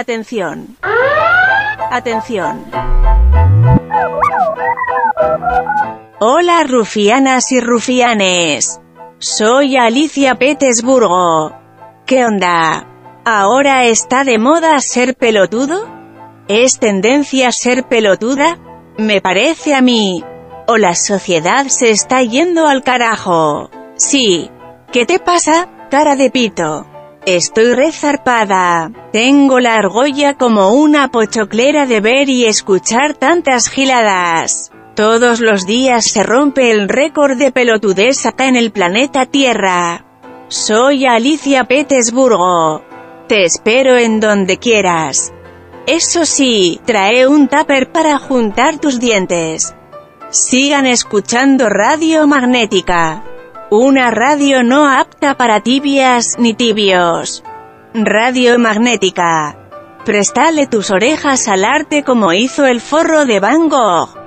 Atención. Atención. Hola rufianas y rufianes. Soy Alicia Petersburgo. ¿Qué onda? ¿Ahora está de moda ser pelotudo? ¿Es tendencia ser pelotuda? Me parece a mí. O la sociedad se está yendo al carajo. Sí. ¿Qué te pasa, cara de pito? Estoy rezarpada. Tengo la argolla como una pochoclera de ver y escuchar tantas giladas. Todos los días se rompe el récord de pelotudez acá en el planeta Tierra. Soy Alicia Petersburgo. Te espero en donde quieras. Eso sí, trae un tupper para juntar tus dientes. Sigan escuchando Radio Magnética. Una radio no apta para tibias ni tibios. Radio Magnética. Prestale tus orejas al arte como hizo el forro de Van Gogh.